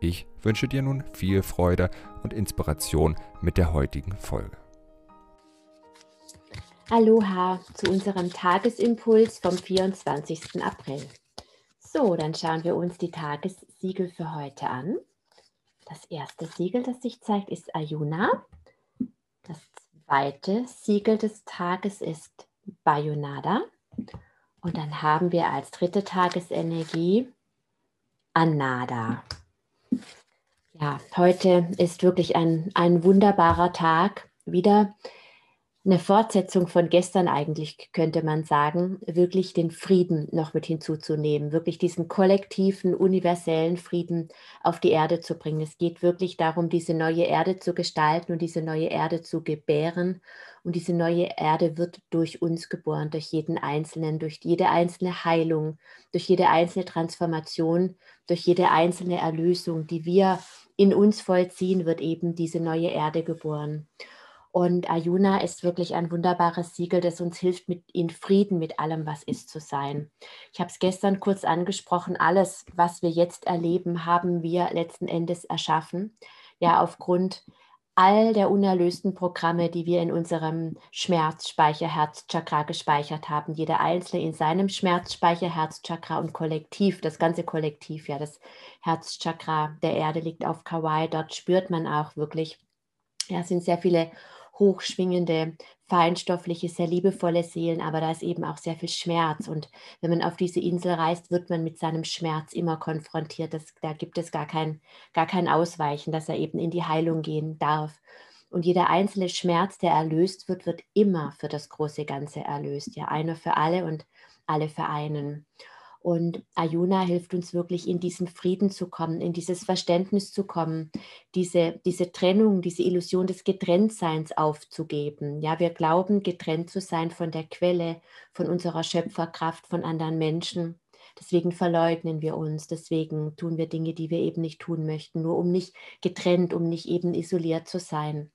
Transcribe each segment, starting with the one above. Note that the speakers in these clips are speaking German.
Ich wünsche dir nun viel Freude und Inspiration mit der heutigen Folge. Aloha zu unserem Tagesimpuls vom 24. April. So, dann schauen wir uns die Tagessiegel für heute an. Das erste Siegel, das sich zeigt, ist Ayuna. Das zweite Siegel des Tages ist Bayonada. Und dann haben wir als dritte Tagesenergie Anada. Ja, heute ist wirklich ein, ein wunderbarer Tag. Wieder eine Fortsetzung von gestern eigentlich, könnte man sagen, wirklich den Frieden noch mit hinzuzunehmen, wirklich diesen kollektiven, universellen Frieden auf die Erde zu bringen. Es geht wirklich darum, diese neue Erde zu gestalten und diese neue Erde zu gebären. Und diese neue Erde wird durch uns geboren, durch jeden Einzelnen, durch jede einzelne Heilung, durch jede einzelne Transformation, durch jede einzelne Erlösung, die wir in uns vollziehen, wird eben diese neue Erde geboren. Und Ayuna ist wirklich ein wunderbares Siegel, das uns hilft, mit in Frieden mit allem, was ist, zu sein. Ich habe es gestern kurz angesprochen. Alles, was wir jetzt erleben, haben wir letzten Endes erschaffen. Ja, aufgrund all der unerlösten Programme, die wir in unserem Schmerzspeicher Herzchakra gespeichert haben. Jeder Einzelne in seinem Schmerzspeicher Herzchakra und kollektiv, das ganze Kollektiv, ja, das Herzchakra der Erde liegt auf Kauai. Dort spürt man auch wirklich, ja, sind sehr viele hochschwingende, feinstoffliche, sehr liebevolle Seelen, aber da ist eben auch sehr viel Schmerz. Und wenn man auf diese Insel reist, wird man mit seinem Schmerz immer konfrontiert. Das, da gibt es gar kein, gar kein Ausweichen, dass er eben in die Heilung gehen darf. Und jeder einzelne Schmerz, der erlöst wird, wird immer für das große Ganze erlöst. Ja, einer für alle und alle für einen. Und Ayuna hilft uns wirklich in diesen Frieden zu kommen, in dieses Verständnis zu kommen, diese, diese Trennung, diese Illusion des Getrenntseins aufzugeben. Ja, wir glauben, getrennt zu sein von der Quelle, von unserer Schöpferkraft, von anderen Menschen. Deswegen verleugnen wir uns, deswegen tun wir Dinge, die wir eben nicht tun möchten, nur um nicht getrennt, um nicht eben isoliert zu sein.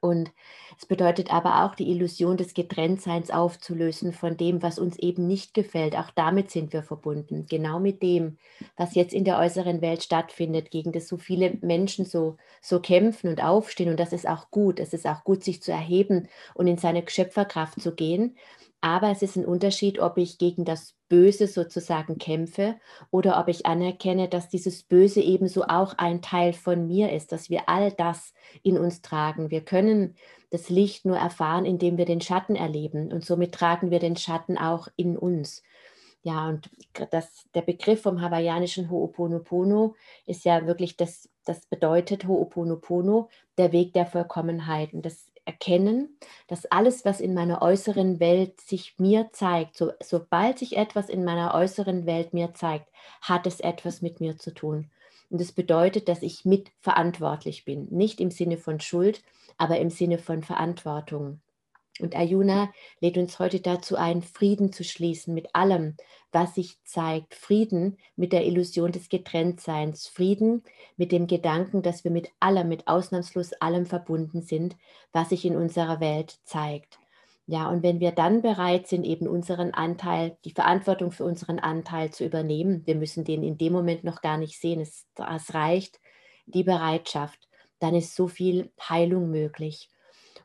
Und es bedeutet aber auch, die Illusion des Getrenntseins aufzulösen von dem, was uns eben nicht gefällt. Auch damit sind wir verbunden. Genau mit dem, was jetzt in der äußeren Welt stattfindet, gegen das so viele Menschen so, so kämpfen und aufstehen. Und das ist auch gut. Es ist auch gut, sich zu erheben und in seine Schöpferkraft zu gehen. Aber es ist ein Unterschied, ob ich gegen das Böse sozusagen kämpfe oder ob ich anerkenne, dass dieses Böse ebenso auch ein Teil von mir ist, dass wir all das in uns tragen. Wir können das Licht nur erfahren, indem wir den Schatten erleben und somit tragen wir den Schatten auch in uns. Ja, und das, der Begriff vom hawaiianischen Ho'oponopono ist ja wirklich, das, das bedeutet Ho'oponopono, der Weg der Vollkommenheit. Und das erkennen, dass alles, was in meiner äußeren Welt sich mir zeigt, so, sobald sich etwas in meiner äußeren Welt mir zeigt, hat es etwas mit mir zu tun. Und das bedeutet, dass ich mitverantwortlich bin. Nicht im Sinne von Schuld, aber im Sinne von Verantwortung. Und Ayuna lädt uns heute dazu ein, Frieden zu schließen mit allem, was sich zeigt. Frieden mit der Illusion des Getrenntseins. Frieden mit dem Gedanken, dass wir mit allem, mit ausnahmslos allem verbunden sind, was sich in unserer Welt zeigt. Ja, und wenn wir dann bereit sind, eben unseren Anteil, die Verantwortung für unseren Anteil zu übernehmen, wir müssen den in dem Moment noch gar nicht sehen, es, es reicht die Bereitschaft, dann ist so viel Heilung möglich.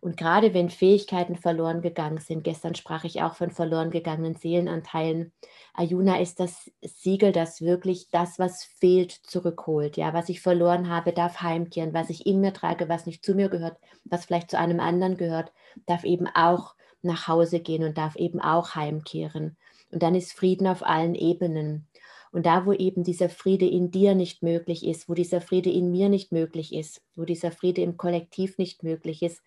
Und gerade wenn Fähigkeiten verloren gegangen sind, gestern sprach ich auch von verloren gegangenen Seelenanteilen, Ayuna ist das Siegel, das wirklich das, was fehlt, zurückholt. Ja, was ich verloren habe, darf heimkehren. Was ich in mir trage, was nicht zu mir gehört, was vielleicht zu einem anderen gehört, darf eben auch nach Hause gehen und darf eben auch heimkehren. Und dann ist Frieden auf allen Ebenen. Und da, wo eben dieser Friede in dir nicht möglich ist, wo dieser Friede in mir nicht möglich ist, wo dieser Friede im Kollektiv nicht möglich ist,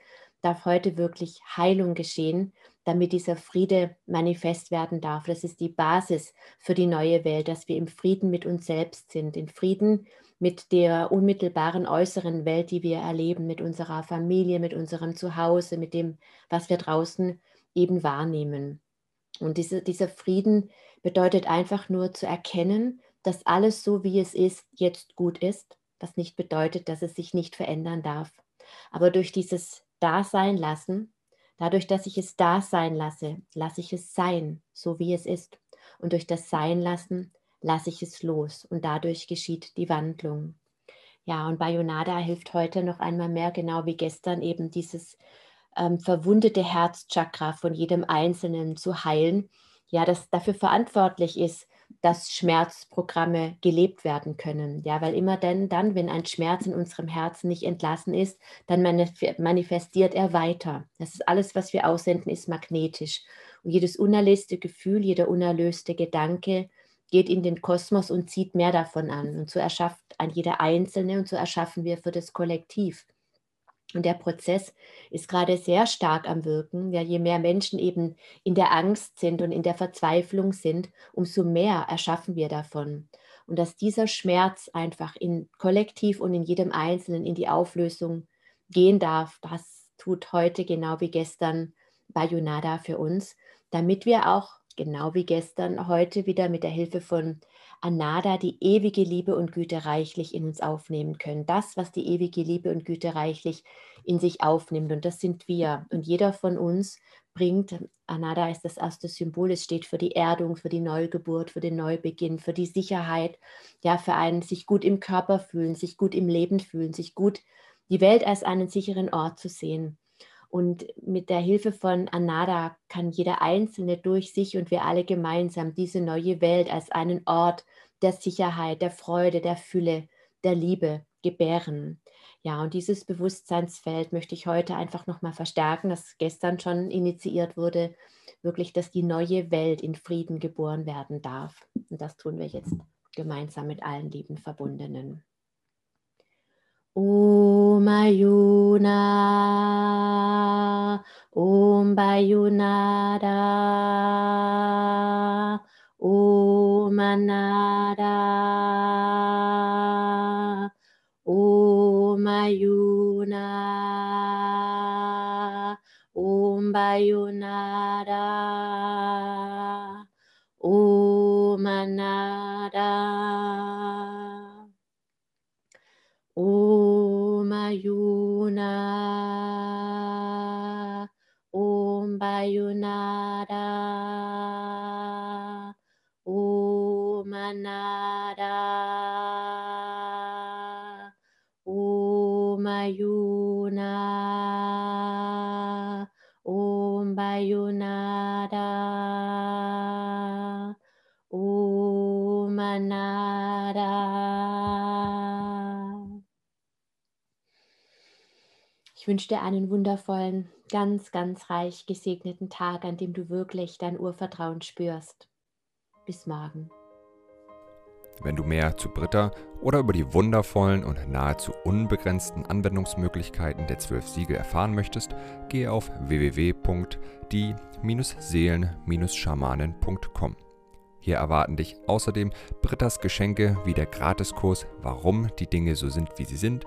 darf heute wirklich Heilung geschehen, damit dieser Friede manifest werden darf. Das ist die Basis für die neue Welt, dass wir im Frieden mit uns selbst sind, in Frieden mit der unmittelbaren äußeren Welt, die wir erleben, mit unserer Familie, mit unserem Zuhause, mit dem, was wir draußen eben wahrnehmen. Und diese, dieser Frieden bedeutet einfach nur zu erkennen, dass alles so, wie es ist, jetzt gut ist, was nicht bedeutet, dass es sich nicht verändern darf. Aber durch dieses Dasein lassen, dadurch, dass ich es da sein lasse, lasse ich es sein, so wie es ist. Und durch das Sein lassen lasse ich es los und dadurch geschieht die Wandlung. Ja, und Bayonada hilft heute noch einmal mehr, genau wie gestern, eben dieses ähm, verwundete Herzchakra von jedem Einzelnen zu heilen, ja, das dafür verantwortlich ist, dass Schmerzprogramme gelebt werden können. Ja, weil immer denn dann, wenn ein Schmerz in unserem Herzen nicht entlassen ist, dann manifestiert er weiter. Das ist alles, was wir aussenden, ist magnetisch. Und jedes unerlöste Gefühl, jeder unerlöste Gedanke geht in den Kosmos und zieht mehr davon an. Und so erschafft ein jeder Einzelne und so erschaffen wir für das Kollektiv. Und der Prozess ist gerade sehr stark am Wirken. Ja, je mehr Menschen eben in der Angst sind und in der Verzweiflung sind, umso mehr erschaffen wir davon. Und dass dieser Schmerz einfach in kollektiv und in jedem Einzelnen in die Auflösung gehen darf, das tut heute genau wie gestern Bayonada für uns, damit wir auch genau wie gestern heute wieder mit der Hilfe von Anada die ewige Liebe und Güte reichlich in uns aufnehmen können. Das, was die ewige Liebe und Güte reichlich in sich aufnimmt. Und das sind wir. Und jeder von uns bringt, Anada ist das erste Symbol, es steht für die Erdung, für die Neugeburt, für den Neubeginn, für die Sicherheit, ja, für einen sich gut im Körper fühlen, sich gut im Leben fühlen, sich gut die Welt als einen sicheren Ort zu sehen. Und mit der Hilfe von Anada kann jeder Einzelne durch sich und wir alle gemeinsam diese neue Welt als einen Ort der Sicherheit, der Freude, der Fülle, der Liebe gebären. Ja, und dieses Bewusstseinsfeld möchte ich heute einfach nochmal verstärken, das gestern schon initiiert wurde, wirklich, dass die neue Welt in Frieden geboren werden darf. Und das tun wir jetzt gemeinsam mit allen lieben Verbundenen. Om Ayuna, Om Bayunada, Om Anada, Om Ayuna, Om Bayunada, Om Anada. Om Bayunada Om Anada Om Ayuna Om Bayunada Om Ich wünsche dir einen wundervollen, ganz, ganz reich gesegneten Tag, an dem du wirklich dein Urvertrauen spürst. Bis morgen. Wenn du mehr zu Britta oder über die wundervollen und nahezu unbegrenzten Anwendungsmöglichkeiten der zwölf Siegel erfahren möchtest, gehe auf www.die-seelen-schamanen.com. Hier erwarten dich außerdem Brittas Geschenke wie der Gratiskurs Warum die Dinge so sind, wie sie sind,